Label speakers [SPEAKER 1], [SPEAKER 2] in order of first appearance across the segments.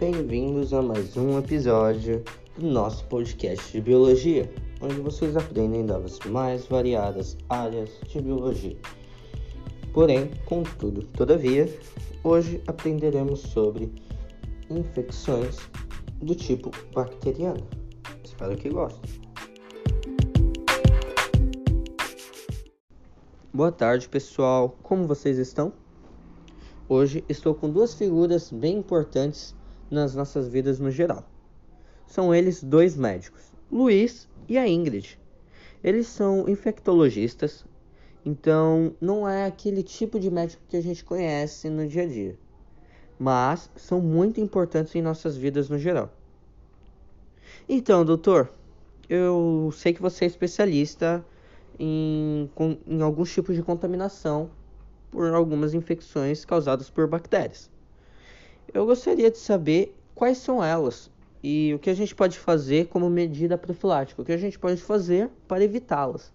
[SPEAKER 1] Bem-vindos a mais um episódio do nosso podcast de biologia, onde vocês aprendem das mais variadas áreas de biologia. Porém, contudo, todavia, hoje aprenderemos sobre infecções do tipo bacteriano. Espero que gostem. Boa tarde, pessoal. Como vocês estão? Hoje estou com duas figuras bem importantes nas nossas vidas no geral. São eles dois médicos, Luiz e a Ingrid. Eles são infectologistas, então não é aquele tipo de médico que a gente conhece no dia a dia, mas são muito importantes em nossas vidas no geral. Então, doutor, eu sei que você é especialista em, em alguns tipos de contaminação por algumas infecções causadas por bactérias. Eu gostaria de saber quais são elas e o que a gente pode fazer como medida profilática, o que a gente pode fazer para evitá-las.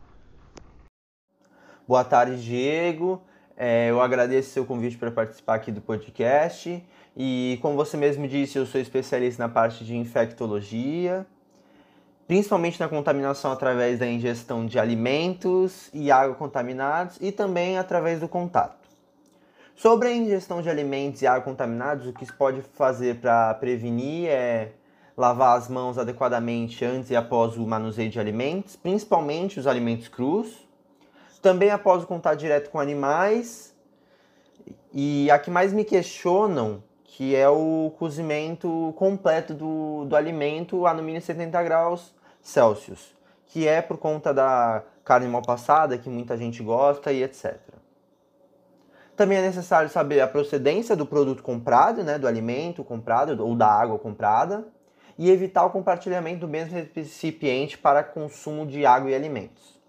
[SPEAKER 2] Boa tarde, Diego. É, eu agradeço seu convite para participar aqui do podcast. E como você mesmo disse, eu sou especialista na parte de infectologia principalmente na contaminação através da ingestão de alimentos e água contaminados e também através do contato. Sobre a ingestão de alimentos e água contaminados, o que se pode fazer para prevenir é lavar as mãos adequadamente antes e após o manuseio de alimentos, principalmente os alimentos crus. Também após o contato direto com animais. E a que mais me questionam, que é o cozimento completo do, do alimento a no mínimo 70 graus Celsius, que é por conta da carne mal passada, que muita gente gosta e etc. Também é necessário saber a procedência do produto comprado, né, do alimento comprado ou da água comprada, e evitar o compartilhamento do mesmo recipiente para consumo de água e alimentos.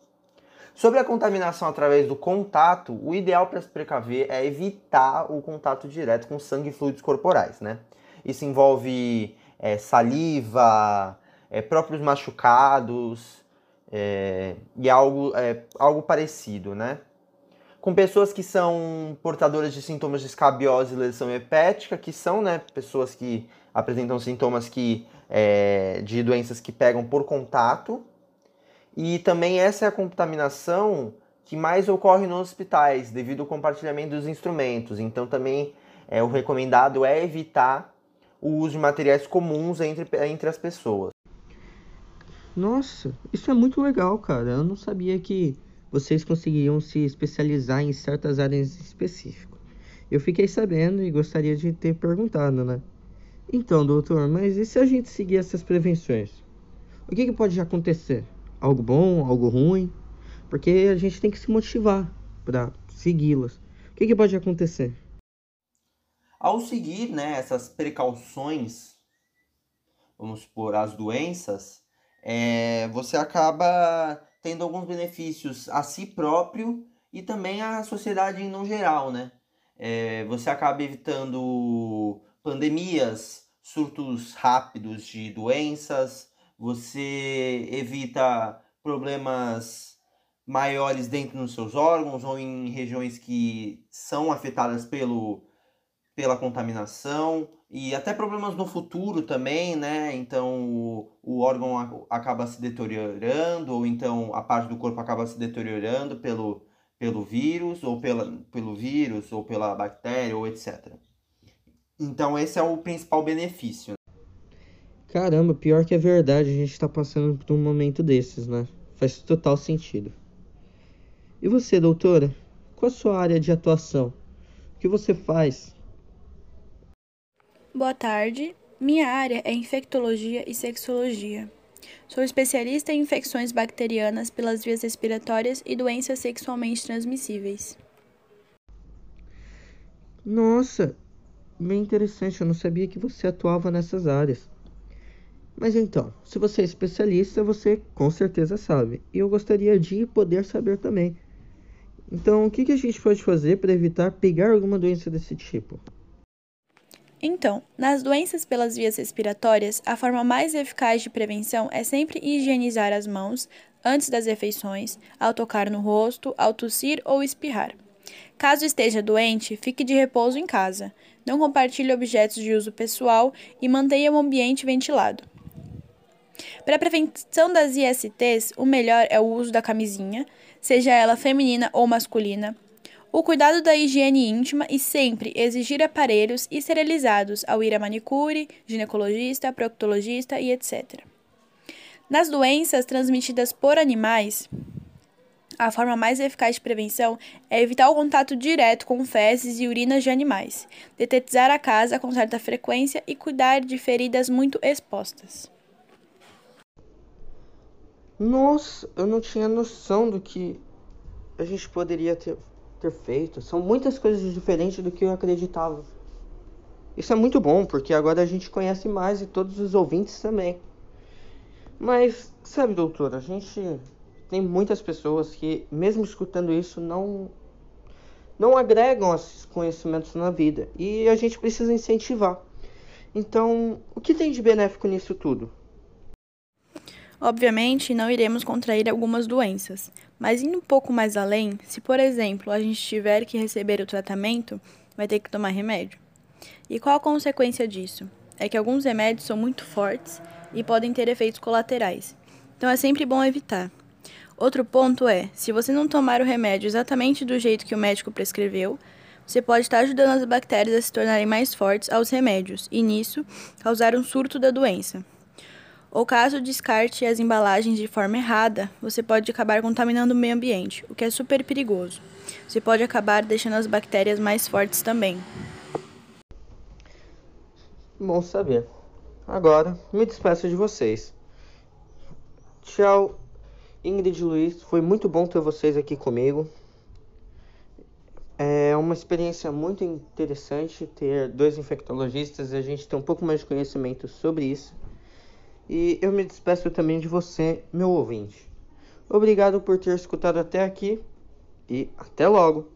[SPEAKER 2] Sobre a contaminação através do contato, o ideal para se precaver é evitar o contato direto com sangue e fluidos corporais. Né? Isso envolve é, saliva, é, próprios machucados é, e algo, é, algo parecido, né? Com pessoas que são portadoras de sintomas de escabiose e lesão hepática, que são né, pessoas que apresentam sintomas que, é, de doenças que pegam por contato. E também essa é a contaminação que mais ocorre nos hospitais, devido ao compartilhamento dos instrumentos. Então também é, o recomendado é evitar o uso de materiais comuns entre, entre as pessoas.
[SPEAKER 1] Nossa, isso é muito legal, cara. Eu não sabia que vocês conseguiam se especializar em certas áreas específicas. Eu fiquei sabendo e gostaria de ter perguntado, né? Então, doutor, mas e se a gente seguir essas prevenções? O que, que pode acontecer? Algo bom, algo ruim? Porque a gente tem que se motivar para segui-las. O que, que pode acontecer?
[SPEAKER 2] Ao seguir né, essas precauções, vamos supor, as doenças, é, você acaba tendo alguns benefícios a si próprio e também à sociedade no geral, né? É, você acaba evitando pandemias, surtos rápidos de doenças, você evita problemas maiores dentro dos seus órgãos ou em regiões que são afetadas pelo, pela contaminação e até problemas no futuro também, né? Então o, o órgão acaba se deteriorando, ou então a parte do corpo acaba se deteriorando pelo, pelo vírus, ou pela, pelo vírus, ou pela bactéria, ou etc. Então esse é o principal benefício.
[SPEAKER 1] Caramba, pior que é verdade, a gente está passando por um momento desses, né? Faz total sentido. E você, doutora? Qual a sua área de atuação? O que você faz?
[SPEAKER 3] Boa tarde. Minha área é infectologia e sexologia. Sou especialista em infecções bacterianas pelas vias respiratórias e doenças sexualmente transmissíveis.
[SPEAKER 1] Nossa, bem interessante. Eu não sabia que você atuava nessas áreas. Mas então, se você é especialista, você com certeza sabe. E eu gostaria de poder saber também. Então, o que, a gente pode fazer para evitar pegar alguma doença desse tipo?
[SPEAKER 3] Então, nas doenças pelas vias respiratórias, a forma mais eficaz de prevenção é sempre higienizar as mãos antes das refeições, ao tocar no rosto, ao tossir ou espirrar. Caso esteja doente, fique de repouso em casa. Não compartilhe objetos de uso pessoal e mantenha o ambiente ventilado. Para a prevenção das ISTs, o melhor é o uso da camisinha, seja ela feminina ou masculina, o cuidado da higiene íntima e sempre exigir aparelhos esterilizados ao ir a manicure, ginecologista, proctologista e etc. Nas doenças transmitidas por animais, a forma mais eficaz de prevenção é evitar o contato direto com fezes e urinas de animais, detetizar a casa com certa frequência e cuidar de feridas muito expostas.
[SPEAKER 1] Nossa, eu não tinha noção do que a gente poderia ter, ter feito. São muitas coisas diferentes do que eu acreditava. Isso é muito bom, porque agora a gente conhece mais e todos os ouvintes também. Mas, sabe, doutor, a gente tem muitas pessoas que, mesmo escutando isso, não não agregam esses conhecimentos na vida e a gente precisa incentivar. Então, o que tem de benéfico nisso tudo?
[SPEAKER 3] Obviamente, não iremos contrair algumas doenças, mas indo um pouco mais além, se por exemplo a gente tiver que receber o tratamento, vai ter que tomar remédio. E qual a consequência disso? É que alguns remédios são muito fortes e podem ter efeitos colaterais, então é sempre bom evitar. Outro ponto é: se você não tomar o remédio exatamente do jeito que o médico prescreveu, você pode estar ajudando as bactérias a se tornarem mais fortes aos remédios e, nisso, causar um surto da doença. Ou caso descarte as embalagens de forma errada, você pode acabar contaminando o meio ambiente, o que é super perigoso. Você pode acabar deixando as bactérias mais fortes também.
[SPEAKER 1] Bom saber. Agora, me despeço de vocês. Tchau Ingrid e Luiz, foi muito bom ter vocês aqui comigo. É uma experiência muito interessante ter dois infectologistas e a gente ter um pouco mais de conhecimento sobre isso. E eu me despeço também de você, meu ouvinte. Obrigado por ter escutado até aqui e até logo!